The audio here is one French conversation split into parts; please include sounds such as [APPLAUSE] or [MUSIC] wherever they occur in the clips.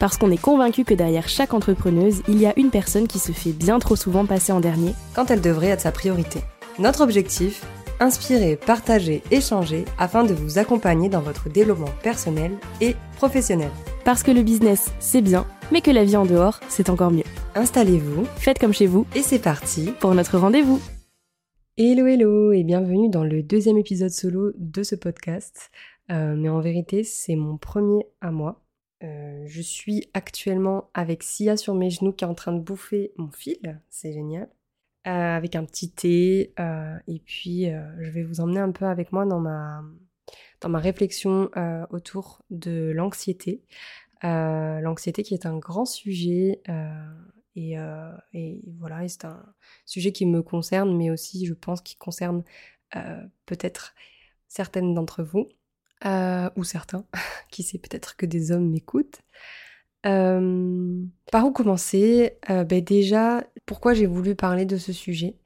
Parce qu'on est convaincu que derrière chaque entrepreneuse, il y a une personne qui se fait bien trop souvent passer en dernier quand elle devrait être sa priorité. Notre objectif Inspirer, partager, échanger afin de vous accompagner dans votre développement personnel et professionnel. Parce que le business, c'est bien, mais que la vie en dehors, c'est encore mieux. Installez-vous, faites comme chez vous, et c'est parti pour notre rendez-vous. Hello hello et bienvenue dans le deuxième épisode solo de ce podcast. Euh, mais en vérité, c'est mon premier à moi. Euh, je suis actuellement avec Sia sur mes genoux qui est en train de bouffer mon fil, c'est génial. Euh, avec un petit thé. Euh, et puis, je vais vous emmener un peu avec moi dans ma, réflexion autour de l'anxiété. l'anxiété qui est un grand sujet. Et, et, voilà, c'est un sujet qui me concerne, mais aussi, je pense, qui concerne peut-être certaines d'entre vous. Ou certains, [LAUGHS] qui sait peut-être que des hommes m'écoutent. Euh, par où commencer? Euh, ben Déjà, pourquoi j'ai voulu parler de ce sujet?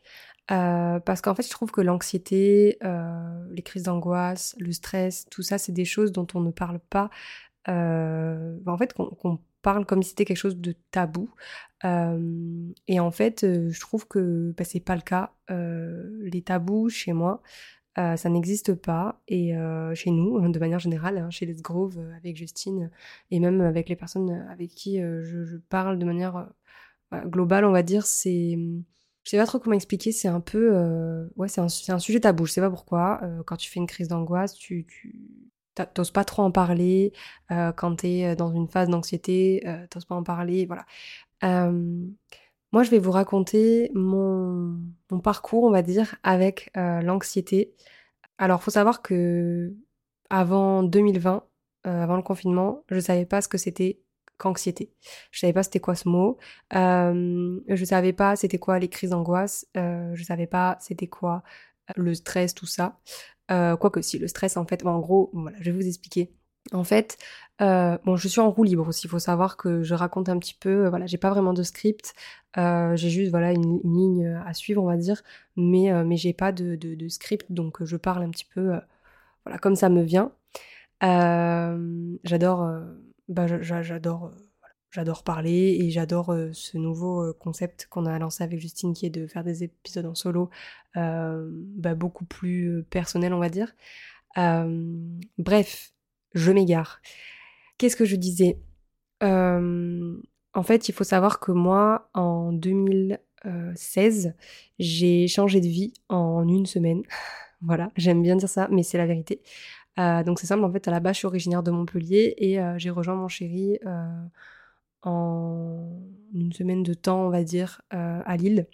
Euh, Parce qu'en fait, je trouve que l'anxiété, les crises d'angoisse, le stress, tout ça, c'est des choses dont on ne parle pas. en fait, qu'on parle comme si c'était quelque chose de tabou. et en fait, je trouve que ben, c'est pas le cas. les tabous chez moi, euh, ça n'existe pas. Et euh, chez nous, [LAUGHS] de manière générale, hein, chez Let's Grove, euh, avec Justine, et même avec les personnes avec qui je, parle de manière globale, on va dire, c'est... Je sais pas trop comment expliquer, c'est un peu... ouais, c'est un, sujet tabou, je sais pas pourquoi. quand tu fais une crise d'angoisse, tu... tu t'oses pas trop en parler. quand t'es dans une phase d'anxiété, t'oses pas en parler, voilà. Moi, je vais vous raconter mon, parcours, on va dire, avec euh, l'anxiété. Alors, faut savoir que avant 2020, euh, avant le confinement, je savais pas ce que c'était qu'anxiété. Je savais pas c'était quoi ce mot. Euh, je savais pas c'était quoi les crises d'angoisse. Euh, je savais pas c'était quoi le stress, tout ça. Quoique si, le stress, en fait, en gros, voilà, je vais vous expliquer. En fait, euh, bon, je suis en roue libre aussi. Il faut savoir que je raconte un petit peu. Euh, voilà, j'ai pas vraiment de script. Euh, j'ai juste voilà une, ligne à suivre, on va dire. Mais mais j'ai pas de, de, script, donc je parle un petit peu voilà comme ça me vient. j'adore bah, j'adore j'adore parler et j'adore ce nouveau concept qu'on a lancé avec Justine qui est de faire des épisodes en solo bah, beaucoup plus personnel on va dire. bref, je m'égare. Qu'est-ce que je disais? Euh, En fait, il faut savoir que moi, en 2016, j'ai changé de vie en une semaine. [LAUGHS] voilà, j'aime bien dire ça, mais c'est la vérité. Euh, donc c'est simple, en fait, à la base, je suis originaire de Montpellier et euh, j'ai rejoint mon chéri en une semaine de temps, on va dire, à Lille.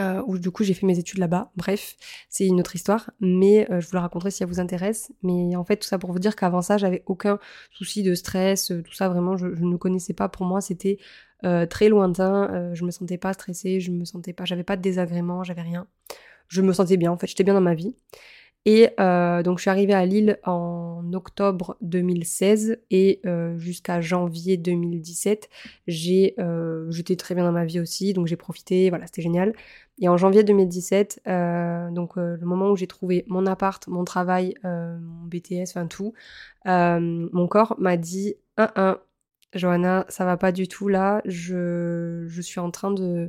Euh, où du coup j'ai fait mes études là-bas. Bref, c'est une autre histoire, mais euh, je vous la raconterai si ça vous intéresse. Mais en fait, tout ça pour vous dire qu'avant ça, j'avais aucun souci de stress, euh, tout ça vraiment, je, ne connaissais pas. Pour moi, c'était très lointain. je me sentais pas stressée, je me sentais pas, j'avais pas de désagréments, j'avais rien. Je me sentais bien, en fait, j'étais bien dans ma vie. Et euh, donc je suis arrivée à Lille en octobre 2016 et euh, jusqu'à janvier 2017, j'ai euh, j'étais très bien dans ma vie aussi, donc j'ai profité, voilà, c'était génial. Et en janvier 2017, euh, donc le moment où j'ai trouvé mon appart, mon travail, mon BTS, enfin tout, mon corps m'a dit un un, Johanna, ça va pas du tout là, je je suis en train de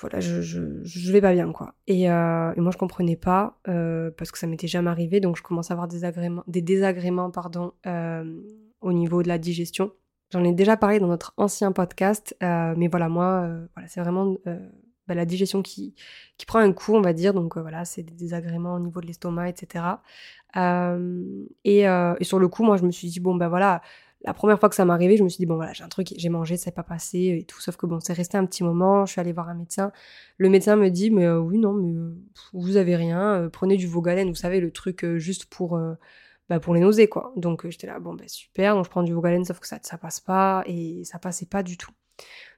voilà, je, je, vais pas bien, quoi. Et, euh, moi, je comprenais pas, euh, parce que ça m'était jamais arrivé, donc je commence à avoir des, des désagréments pardon, euh, au niveau de la digestion. J'en ai déjà parlé dans notre ancien podcast, mais voilà, moi, voilà, c'est vraiment bah, la digestion qui, qui prend un coup, on va dire, donc voilà, c'est des désagréments au niveau de l'estomac, etc. Et, et, sur le coup, moi, je me suis dit, bon, ben voilà, la première fois que ça m'est arrivé, je me suis dit, bon voilà, j'ai un truc, j'ai mangé, ça n'est pas passé et tout. Sauf que bon, c'est resté un petit moment, je suis allée voir un médecin. Le médecin me dit, mais euh, oui, non, mais euh, vous avez rien, euh, prenez du Vogalen, vous savez, le truc juste pour, bah, pour les nausées, quoi. Donc j'étais là, bon, bah super, donc je prends du Vogalen, sauf que ça, ça passe pas et ça passait pas du tout.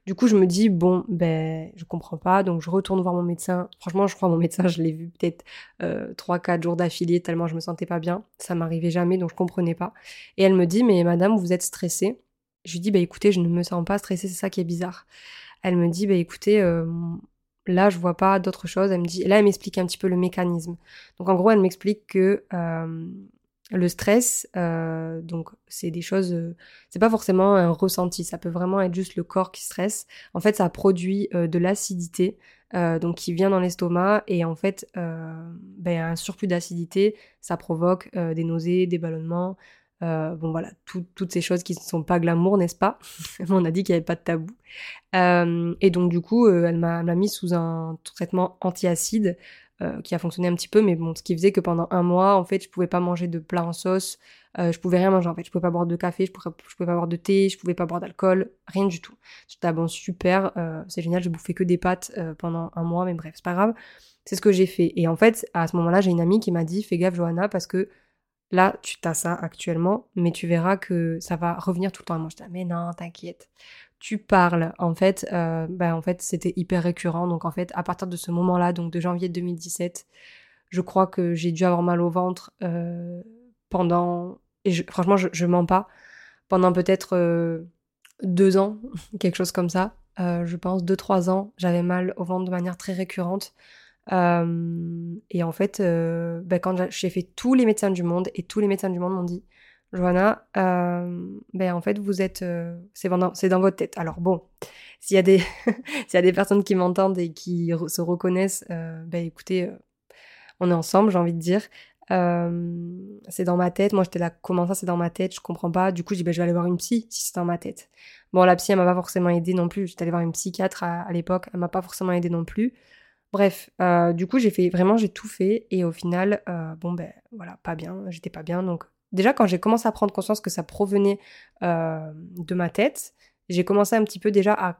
Du coup, je me dis, bon, ben, je comprends pas, donc je retourne voir mon médecin. Franchement, je crois mon médecin, je l'ai vu peut-être euh, 3-4 jours d'affilée, tellement je me sentais pas bien. Ça m'arrivait jamais, donc je comprenais pas. Et elle me dit, mais madame, vous êtes stressée. Je lui dis, bah écoutez, je ne me sens pas stressée, c'est ça qui est bizarre. Elle me dit, bah écoutez, euh, là, je vois pas d'autre chose. Elle me dit, là, elle m'explique un petit peu le mécanisme. Donc en gros, elle m'explique que euh, le stress, euh, donc c'est des choses, euh, c'est pas forcément un ressenti, ça peut vraiment être juste le corps qui stresse. En fait, ça produit euh, de l'acidité, donc qui vient dans l'estomac et en fait, ben, un surplus d'acidité, ça provoque des nausées, des ballonnements. bon voilà, toutes ces choses qui ne sont pas glamour, n'est-ce pas? [LAUGHS] On a dit qu'il n'y avait pas de tabou. et donc du coup, elle m'a mis sous un traitement antiacide euh, qui a fonctionné un petit peu, mais bon, ce qui faisait que pendant un mois, en fait, je pouvais pas manger de plat en sauce, euh, je pouvais rien manger en fait, je pouvais pas boire de café, je pouvais, je pouvais pas boire de thé, je pouvais pas boire d'alcool, rien du tout. J'étais ah bon super, euh, c'est génial, j'ai bouffé que des pâtes pendant un mois, mais bref, c'est pas grave. C'est ce que j'ai fait. Et en fait, à ce moment-là, j'ai une amie qui m'a dit, fais gaffe Johanna, parce que là, tu as ça actuellement, mais tu verras que ça va revenir tout le temps. Moi, je dis, mais non, t'inquiète tu parles, en fait, euh, ben, en fait, c'était hyper récurrent. Donc, en fait, à partir de ce moment-là, donc de janvier 2017, je crois que j'ai dû avoir mal au ventre euh, pendant, et franchement, je, mens pas, pendant peut-être euh, deux ans, [LAUGHS] quelque chose comme ça. je pense deux, trois ans, j'avais mal au ventre de manière très récurrente. et en fait, ben, quand j'ai fait tous les médecins du monde, et tous les médecins du monde m'ont dit, Johanna, euh, ben en fait vous êtes, euh, c'est dans, votre tête. Alors bon, [LAUGHS] s'il y a des, [LAUGHS] s'il y a des personnes qui m'entendent et qui se reconnaissent, euh, ben écoutez, on est ensemble, j'ai envie de dire. c'est dans ma tête. Moi j'étais là, comment ça c'est dans ma tête? Je comprends pas. Du coup je dis ben je vais aller voir une psy si c'est dans ma tête. Bon la psy elle m'a pas forcément aidé non plus. J'étais allée voir une psychiatre à, l'époque, elle m'a pas forcément aidé non plus. Bref, du coup j'ai fait vraiment j'ai tout fait et au final bon ben voilà pas bien, j'étais pas bien donc déjà quand j'ai commencé à prendre conscience que ça provenait euh, de ma tête, j'ai commencé un petit peu déjà à,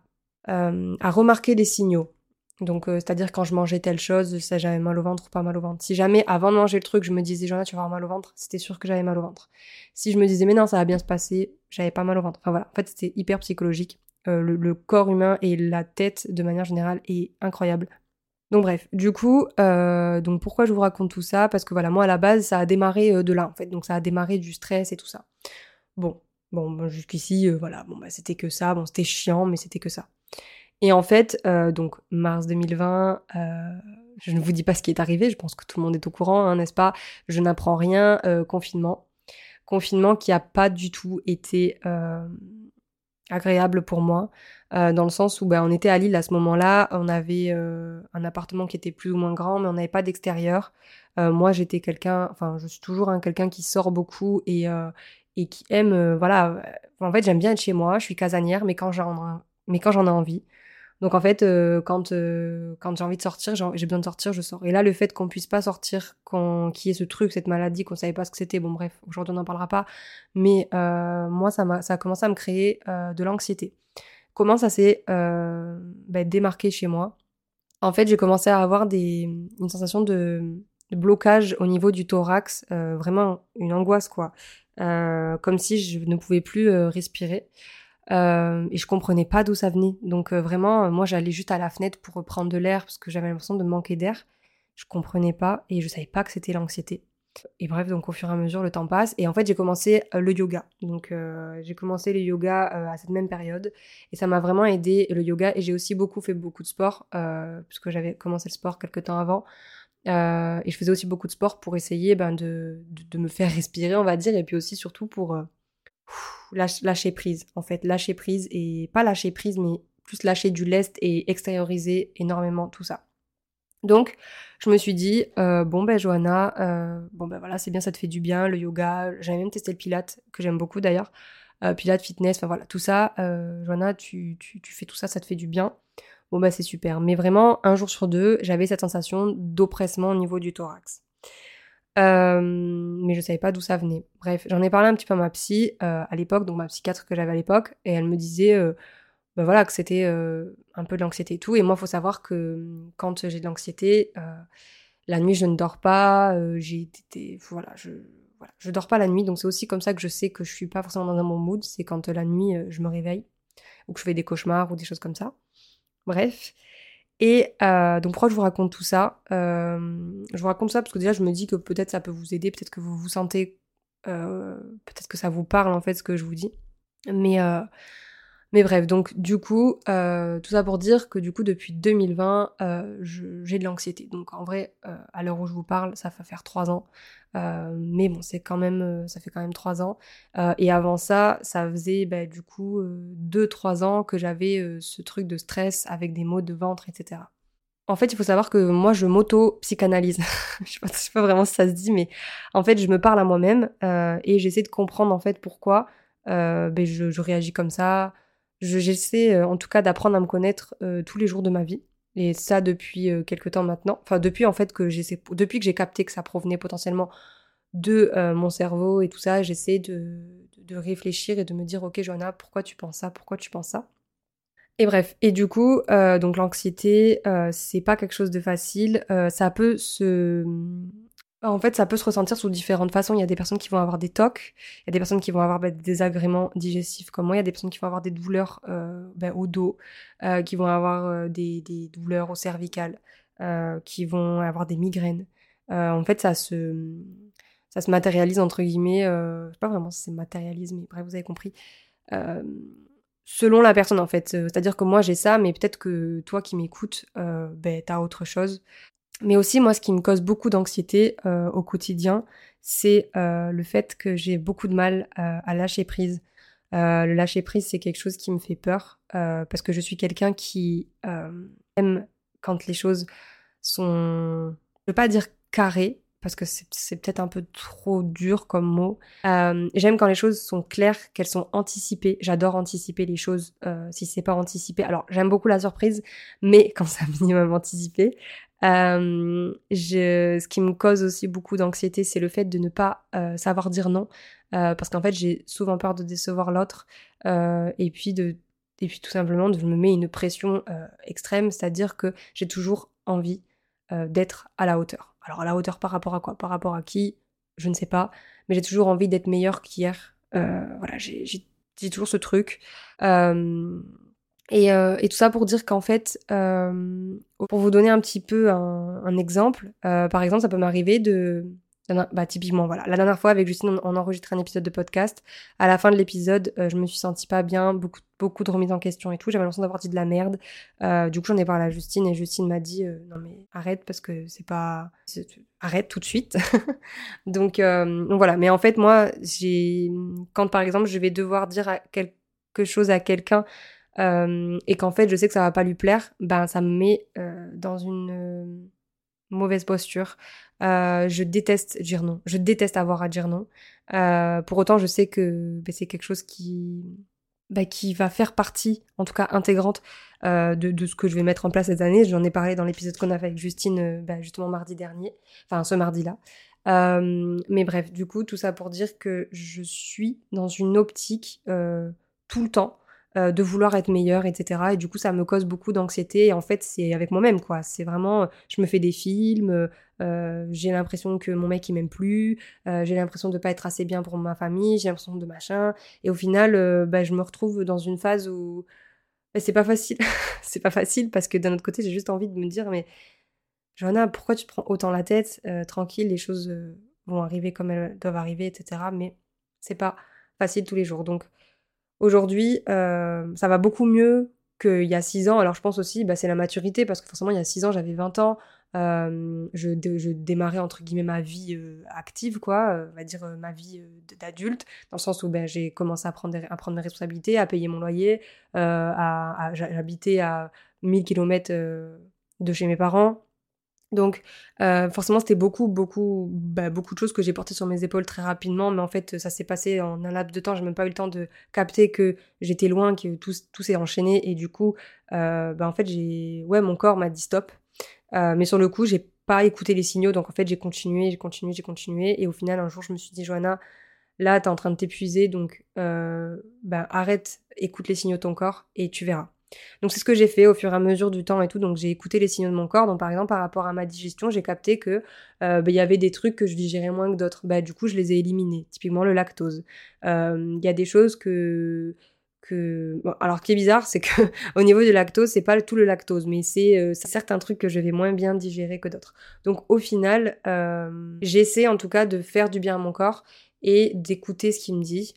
euh, à remarquer les signaux. Donc, euh, c'est-à-dire quand je mangeais telle chose, ça j'avais mal au ventre ou pas mal au ventre. Si jamais, avant de manger le truc, je me disais, Joanna, tu vas avoir mal au ventre, c'était sûr que j'avais mal au ventre. Si je me disais, mais non, ça va bien se passer, j'avais pas mal au ventre. Enfin voilà, en fait, c'était hyper psychologique. le, le, corps humain et la tête, de manière générale, est incroyable. Donc bref, du coup, euh, donc pourquoi je vous raconte tout ça? Parce que voilà, moi à la base, ça a démarré euh, de là en fait. Donc ça a démarré du stress et tout ça. Bon, bon, jusqu'ici, euh, voilà, bon bah c'était que ça. Bon, c'était chiant, mais c'était que ça. Et en fait, donc mars 2020, je ne vous dis pas ce qui est arrivé. Je pense que tout le monde est au courant, hein, n'est-ce pas? Je n'apprends rien. confinement, confinement qui a pas du tout été agréable pour moi. Euh, dans le sens où ben, on était à Lille à ce moment-là, on avait euh, un appartement qui était plus ou moins grand, mais on n'avait pas d'extérieur. Euh, moi, j'étais quelqu'un, enfin, je suis toujours un quelqu'un qui sort beaucoup et, et qui aime, voilà. En fait, j'aime bien être chez moi, je suis casanière, mais quand j'en, mais quand j'en ai envie. Donc en fait, quand quand j'ai envie de sortir, j'ai besoin de sortir, je sors. Et là, le fait qu'on puisse pas sortir, qu'on qu'il y ait ce truc, cette maladie, qu'on savait pas ce que c'était, bon bref, aujourd'hui on n'en parlera pas. Mais moi, ça m'a ça a commencé à me créer de l'anxiété. Comment ça s'est euh, bah, démarqué chez moi? En fait, j'ai commencé à avoir des, une sensation de, blocage au niveau du thorax, euh, vraiment une angoisse quoi, euh, comme si je ne pouvais plus respirer. Et je comprenais pas d'où ça venait. Donc vraiment, moi j'allais juste à la fenêtre pour prendre de l'air parce que j'avais l'impression de manquer d'air. Je comprenais pas et je savais pas que c'était l'anxiété. Et bref, donc au fur et à mesure, le temps passe. Et en fait, j'ai commencé euh, le yoga. Donc, euh, j'ai commencé le yoga euh, à cette même période. Et ça m'a vraiment aidé, le yoga. Et j'ai aussi beaucoup fait beaucoup de sport, puisque j'avais commencé le sport quelques temps avant. et je faisais aussi beaucoup de sport pour essayer ben, de, de, me faire respirer, on va dire. Et puis aussi, surtout, pour lâcher prise. En fait, lâcher prise. Et pas lâcher prise, mais plus lâcher du lest et extérioriser énormément tout ça. Donc, je me suis dit, euh, bon ben Johanna, euh, bon ben voilà, c'est bien, ça te fait du bien, le yoga, j'avais même testé le pilate, que j'aime beaucoup d'ailleurs, euh, pilate, fitness, enfin voilà, tout ça, Johanna, tu, tu, tu, fais tout ça, ça te fait du bien. Bon ben c'est super. Mais vraiment, un jour sur deux, j'avais cette sensation d'oppressement au niveau du thorax. Mais je savais pas d'où ça venait. Bref, j'en ai parlé un petit peu à ma psy à l'époque, donc ma psychiatre que j'avais à l'époque, et elle me disait ben voilà, que c'était euh, un peu de l'anxiété et tout. Et moi, il faut savoir que hum, quand j'ai de l'anxiété, euh, la nuit, je ne dors pas. Euh, j'ai été, voilà, je, voilà, je dors pas la nuit. Donc c'est aussi comme ça que je sais que je suis pas forcément dans un bon mood. C'est quand la nuit, je me réveille. ou que je fais des cauchemars ou des choses comme ça. Bref. Et euh, donc pourquoi je vous raconte tout ça euh, Je vous raconte ça parce que déjà je me dis que peut-être ça peut vous aider, peut-être que vous vous sentez, euh, peut-être que ça vous parle en fait ce que je vous dis. Mais mais bref, donc du coup, euh, tout ça pour dire que du coup, depuis 2020, euh, j'ai de l'anxiété. Donc en vrai, euh, à l'heure où je vous parle, ça va faire trois ans. mais bon, c'est quand même, ça fait quand même trois ans. et avant ça, ça faisait bah, du coup deux, trois ans que j'avais ce truc de stress avec des maux de ventre, etc. En fait, il faut savoir que moi, je m'auto-psychanalyse. [LAUGHS] je, sais pas, vraiment si ça se dit, mais en fait, je me parle à moi-même et j'essaie de comprendre en fait pourquoi ben, je réagis comme ça, J'essaie euh, en tout cas d'apprendre à me connaître euh, tous les jours de ma vie. Et ça depuis euh, quelques temps maintenant. Enfin, depuis en fait que j'essaie, depuis que j'ai capté que ça provenait potentiellement de mon cerveau et tout ça, j'essaie de, de, réfléchir et de me dire, ok, Johanna, pourquoi tu penses ça? Pourquoi tu penses ça? Et bref, et du coup, donc l'anxiété, c'est pas quelque chose de facile. ça peut se en fait, ça peut se ressentir sous différentes façons. Il y a des personnes qui vont avoir des tocs, il y a des personnes qui vont avoir bah, des désagréments digestifs comme moi, il y a des personnes qui vont avoir des douleurs euh, bah, au dos, euh, qui vont avoir euh, des, douleurs au cervical, qui vont avoir des migraines. en fait, ça se, matérialise entre guillemets, je sais pas vraiment si c'est matérialise, mais bref, vous avez compris. selon la personne en fait, c'est-à-dire que moi j'ai ça, mais peut-être que toi qui m'écoutes, ben, t'as autre chose. Mais aussi, moi, ce qui me cause beaucoup d'anxiété euh, au quotidien, c'est euh, le fait que j'ai beaucoup de mal euh, à lâcher prise. le lâcher prise, c'est quelque chose qui me fait peur parce que je suis quelqu'un qui aime quand les choses sont, je veux pas dire carrées, parce que c'est peut-être un peu trop dur comme mot. J'aime quand les choses sont claires, qu'elles sont anticipées. J'adore anticiper les choses si c'est pas anticipé. Alors j'aime beaucoup la surprise, mais quand c'est un minimum anticipé. Euh, je, ce qui me cause aussi beaucoup d'anxiété, c'est le fait de ne pas euh, savoir dire non, euh, parce qu'en fait, j'ai souvent peur de décevoir l'autre, euh, et puis de, et puis tout simplement, je me mets une pression euh, extrême, c'est-à-dire que j'ai toujours envie d'être à la hauteur. Alors à la hauteur par rapport à quoi? Par rapport à qui? Je ne sais pas, mais j'ai toujours envie d'être meilleure qu'hier. voilà, j'ai toujours ce truc. Euh, et, tout ça pour dire qu'en fait, euh, pour vous donner un petit peu un, exemple, euh, par exemple, ça peut m'arriver de... Bah, typiquement, voilà. La dernière fois, avec Justine, on, enregistre un épisode de podcast. À la fin de l'épisode, je me suis sentie pas bien, beaucoup, beaucoup de remises en question et tout. J'avais l'impression d'avoir dit de la merde. du coup, j'en ai parlé à Justine et Justine m'a dit Non, mais arrête parce que c'est pas. Arrête tout de suite. [LAUGHS] donc, donc, voilà. Mais en fait, moi, j'ai. Quand par exemple, je vais devoir dire quelque chose à quelqu'un euh, et qu'en fait je sais que ça va pas lui plaire, ben ça me met euh, dans une euh, mauvaise posture. je déteste dire non, je déteste avoir à dire non. pour autant, je sais que ben, c'est quelque chose qui ben, qui va faire partie, en tout cas intégrante, de, de, ce que je vais mettre en place cette année. J'en ai parlé dans l'épisode qu'on a fait avec Justine, ben, justement mardi dernier, enfin ce mardi-là. mais bref, du coup, tout ça pour dire que je suis dans une optique tout le temps euh, de vouloir être meilleure, etc. Et du coup, ça me cause beaucoup d'anxiété. Et en fait, c'est avec moi-même, quoi. C'est vraiment, je me fais des films, euh, j'ai l'impression que mon mec, il m'aime plus, euh, j'ai l'impression de pas être assez bien pour ma famille, j'ai l'impression de machin. Et au final, bah, je me retrouve dans une phase où bah, c'est pas facile. [LAUGHS] c'est pas facile parce que d'un autre côté, j'ai juste envie de me dire, mais Johanna, pourquoi tu prends autant la tête Tranquille, les choses vont arriver comme elles doivent arriver, etc. Mais c'est pas facile tous les jours. Donc, Aujourd'hui, euh, ça va beaucoup mieux qu'il y a 6 ans. Alors je pense aussi, bah, c'est la maturité, parce que forcément, il y a 6 ans, j'avais 20 ans. Euh, je, démarrais entre guillemets ma vie euh, active, quoi, on va dire ma vie d'adulte, dans le sens où ben, j'ai commencé à prendre, mes responsabilités, à payer mon loyer, à, j'habitais à 1000 km de chez mes parents, donc euh, forcément c'était beaucoup beaucoup bah, beaucoup de choses que j'ai portées sur mes épaules très rapidement, mais en fait ça s'est passé en un laps de temps, j'ai même pas eu le temps de capter que j'étais loin, que tout, tout s'est enchaîné. Et du coup euh, bah, en fait j'ai ouais mon corps m'a dit stop, euh, mais sur le coup j'ai pas écouté les signaux, donc en fait j'ai continué, j'ai continué, j'ai continué. Et au final un jour je me suis dit Johanna là t'es en train de t'épuiser. Donc bah, arrête, écoute les signaux de ton corps et tu verras. Donc c'est ce que j'ai fait au fur et à mesure du temps et tout. Donc j'ai écouté les signaux de mon corps. Donc par exemple par rapport à ma digestion, j'ai capté que euh, bah, il y avait des trucs que je digérais moins que d'autres. Bah du coup je les ai éliminés. Typiquement le lactose. Euh, il y a des choses que que alors qui est bizarre c'est que [LAUGHS] au niveau du lactose c'est pas tout le lactose mais c'est euh, certains trucs que je vais moins bien digérer que d'autres donc au final j'essaie en tout cas de faire du bien à mon corps et d'écouter ce qu'il me dit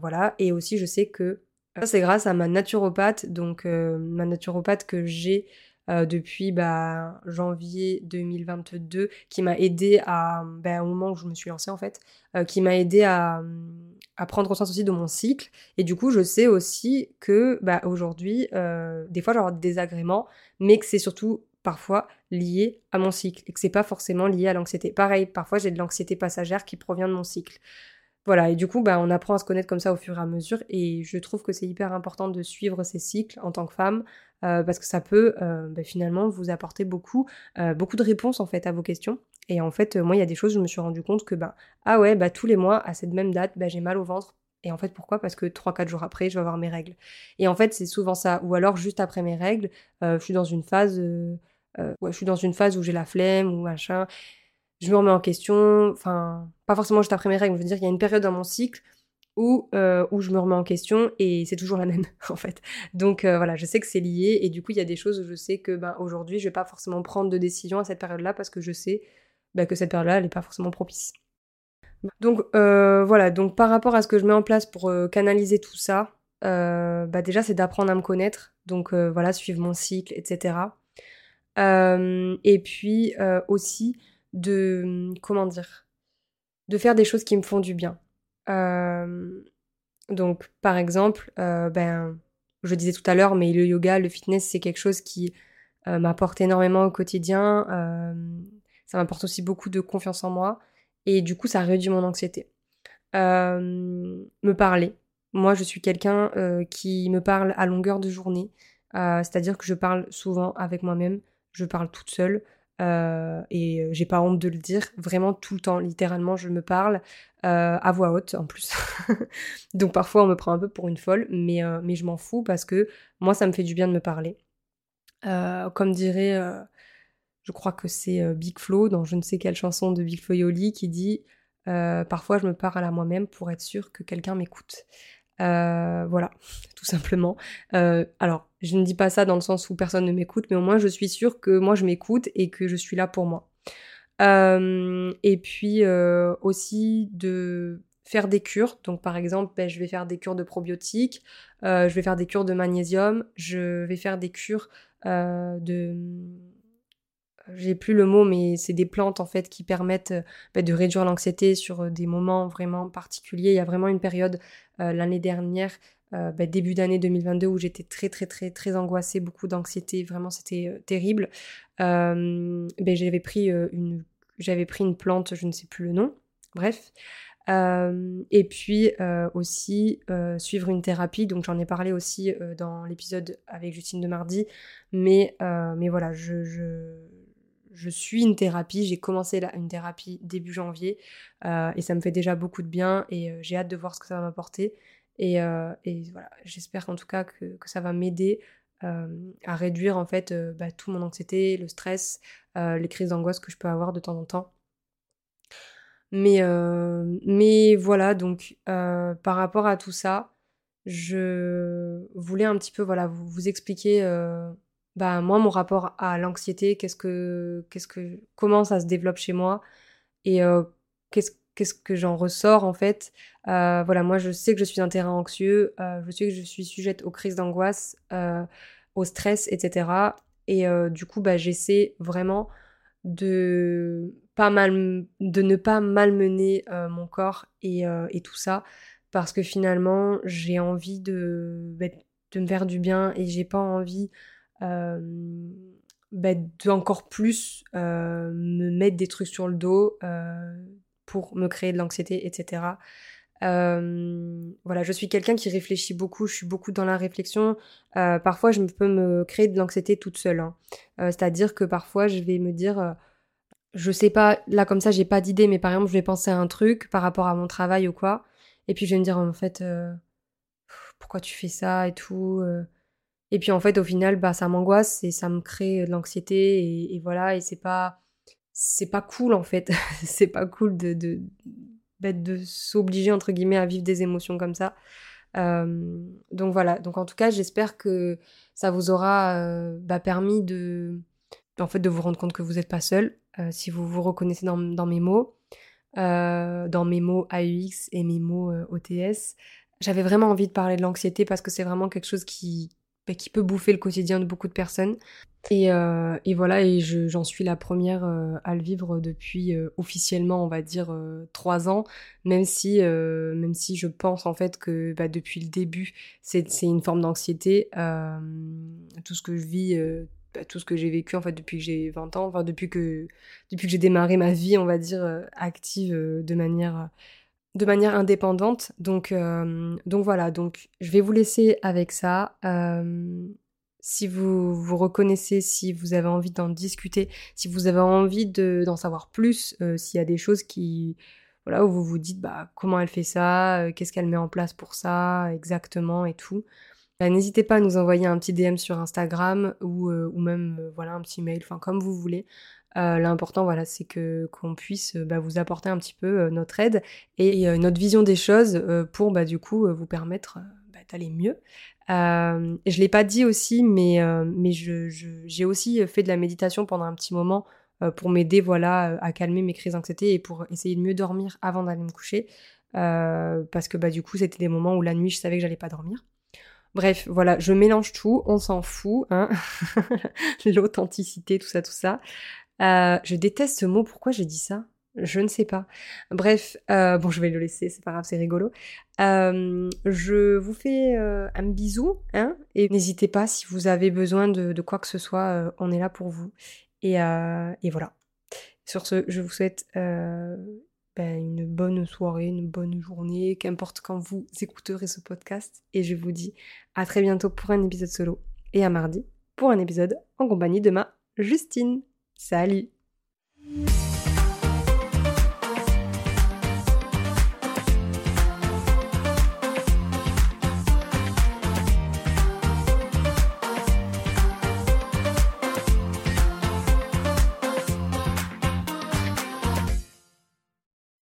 voilà et aussi je sais que c'est grâce à ma naturopathe donc ma naturopathe que j'ai depuis bah, janvier 2022 qui m'a aidé à bah, au moment où je me suis lancée en fait qui m'a aidé à à prendre conscience aussi de mon cycle. Et du coup, je sais aussi que bah, aujourd'hui, euh, des fois, j'ai des désagréments, mais que c'est surtout parfois lié à mon cycle et que c'est pas forcément lié à l'anxiété. Pareil, parfois j'ai de l'anxiété passagère qui provient de mon cycle. Voilà, et du coup, bah, on apprend à se connaître comme ça au fur et à mesure, et je trouve que c'est hyper important de suivre ces cycles en tant que femme, euh, parce que ça peut euh, bah, finalement vous apporter beaucoup, beaucoup de réponses en fait à vos questions. Et en fait, moi, il y a des choses, je me suis rendu compte que, ben, ah ouais, bah, tous les mois, à cette même date, bah, j'ai mal au ventre. Et en fait, pourquoi? Parce que 3-4 jours après, je vais avoir mes règles. Et en fait, c'est souvent ça. Ou alors, juste après mes règles, euh, je suis dans une phase, euh, euh, je suis dans une phase où j'ai la flemme ou machin. Je me remets en question. Enfin, pas forcément juste après mes règles. Je veux dire, il y a une période dans mon cycle où, où je me remets en question et c'est toujours la [LAUGHS] même, en fait. Donc voilà, je sais que c'est lié. Et du coup, il y a des choses où je sais que ben, aujourd'hui, je vais pas forcément prendre de décision à cette période-là parce que je sais bah, que cette période-là, elle n'est pas forcément propice. Donc euh, voilà, donc par rapport à ce que je mets en place pour euh, canaliser tout ça, euh, bah déjà c'est d'apprendre à me connaître, donc voilà, suivre mon cycle, etc. et puis aussi de, comment dire, de faire des choses qui me font du bien. donc par exemple, ben, je disais tout à l'heure, mais le yoga, le fitness, c'est quelque chose qui m'apporte énormément au quotidien ça m'apporte aussi beaucoup de confiance en moi. Et du coup, ça réduit mon anxiété. Euh, me parler. Moi, je suis quelqu'un euh, qui me parle à longueur de journée. Euh, c'est-à-dire que je parle souvent avec moi-même. Je parle toute seule. Et j'ai pas honte de le dire. Vraiment tout le temps, littéralement, je me parle à voix haute en plus. [LAUGHS] Donc parfois, on me prend un peu pour une folle. Mais, je m'en fous parce que moi, ça me fait du bien de me parler. comme dirait je crois que c'est euh, Big Flo dans je ne sais quelle chanson de Big Flo Yoli qui dit euh, parfois je me parle à moi-même pour être sûr que quelqu'un m'écoute. Euh, voilà, [LAUGHS] tout simplement. alors, je ne dis pas ça dans le sens où personne ne m'écoute, mais au moins je suis sûre que moi je m'écoute et que je suis là pour moi. et puis aussi de faire des cures. Donc par exemple, ben, je vais faire des cures de probiotiques, je vais faire des cures de magnésium, je vais faire des cures de j'ai plus le mot, mais c'est des plantes en fait qui permettent euh, bah, de réduire l'anxiété sur euh, des moments vraiment particuliers. Il y a vraiment une période euh, l'année dernière, bah, début d'année 2022, où j'étais très très très très angoissée, beaucoup d'anxiété, vraiment c'était terrible. Ben, j'avais pris une j'avais pris une plante, je ne sais plus le nom, bref. et puis aussi suivre une thérapie, donc j'en ai parlé aussi dans l'épisode avec Justine de mardi, mais, mais voilà, je, je suis une thérapie. J'ai commencé une thérapie début janvier euh, et ça me fait déjà beaucoup de bien et euh, j'ai hâte de voir ce que ça va m'apporter. Et, euh, voilà, j'espère en tout cas que, ça va m'aider à réduire en fait bah, tout mon anxiété, le stress, les crises d'angoisse que je peux avoir de temps en temps. Mais, mais voilà, donc par rapport à tout ça, je voulais un petit peu voilà, vous, expliquer bah moi mon rapport à l'anxiété, qu'est-ce que qu'est-ce que comment ça se développe chez moi et euh, qu'est-ce qu'est-ce que j'en ressors en fait. Euh, voilà, moi je sais que je suis un terrain anxieux, euh, je sais que je suis sujette aux crises d'angoisse, au stress, etc. Et du coup bah j'essaie vraiment de pas mal de ne pas malmener mon corps et, et, tout ça parce que finalement j'ai envie de, bah, de me faire du bien et j'ai pas envie euh, bah, d'encore plus euh, me mettre des trucs sur le dos euh, pour me créer de l'anxiété, etc. voilà, je suis quelqu'un qui réfléchit beaucoup, je suis beaucoup dans la réflexion. parfois, je peux me créer de l'anxiété toute seule. Hein. C'est-à-dire que parfois, je vais me dire, je sais pas, là comme ça, j'ai pas d'idée, mais par exemple, je vais penser à un truc par rapport à mon travail ou quoi, et puis je vais me dire en fait, pourquoi tu fais ça et tout. Et puis en fait, au final, bah, ça m'angoisse et ça me crée de l'anxiété et, voilà. Et c'est pas, c'est pas cool en fait. [LAUGHS] c'est pas cool de, de, de s'obliger entre guillemets à vivre des émotions comme ça. donc voilà, donc en tout cas, j'espère que ça vous aura bah, permis de, en fait, de vous rendre compte que vous n'êtes pas seul, si vous vous reconnaissez dans, dans mes mots, dans mes mots AUX et mes mots OTS. J'avais vraiment envie de parler de l'anxiété parce que c'est vraiment quelque chose qui, bah, qui peut bouffer le quotidien de beaucoup de personnes. Et, euh, et voilà, et j'en suis la première euh, à le vivre depuis euh, officiellement, on va dire, trois ans, même si, même si je pense en fait que bah, depuis le début, c'est une forme d'anxiété. tout ce que je vis, bah, tout ce que j'ai vécu en fait depuis que j'ai 20 ans, enfin depuis que, depuis que j'ai démarré ma vie, on va dire, active de manière de manière indépendante. Donc, euh, donc voilà, donc je vais vous laisser avec ça. Euh, si vous vous reconnaissez, si vous avez envie d'en discuter, si vous avez envie d'en savoir plus, euh, s'il y a des choses qui, voilà, où vous vous dites, bah, comment elle fait ça, qu'est-ce qu'elle met en place pour ça, exactement et tout. Bah, n'hésitez pas à nous envoyer un petit DM sur Instagram ou, ou même voilà un petit mail, enfin comme vous voulez. Euh, l'important, voilà, c'est que qu'on puisse bah, vous apporter un petit peu euh, notre aide et euh, notre vision des choses pour, bah, du coup, vous permettre bah, d'aller mieux. je l'ai pas dit aussi, mais mais je, j'ai aussi fait de la méditation pendant un petit moment pour m'aider, voilà, à calmer mes crises d'anxiété et pour essayer de mieux dormir avant d'aller me coucher, parce que bah du coup, c'était des moments où la nuit, je savais que j'allais pas dormir. Bref, voilà, je mélange tout, on s'en fout, hein. [LAUGHS] l'authenticité, tout ça, tout ça. Euh, je déteste ce mot. Pourquoi j'ai dit ça? Je ne sais pas. Bref, euh, bon, je vais le laisser. C'est pas grave, c'est rigolo. Euh, je vous fais un bisou, hein, et n'hésitez pas si vous avez besoin de, quoi que ce soit, on est là pour vous. Et, et, voilà. Sur ce, je vous souhaite ben, une bonne soirée, une bonne journée, qu'importe quand vous écouterez ce podcast. Et je vous dis à très bientôt pour un épisode solo et à mardi pour un épisode en compagnie de ma Justine. Salut.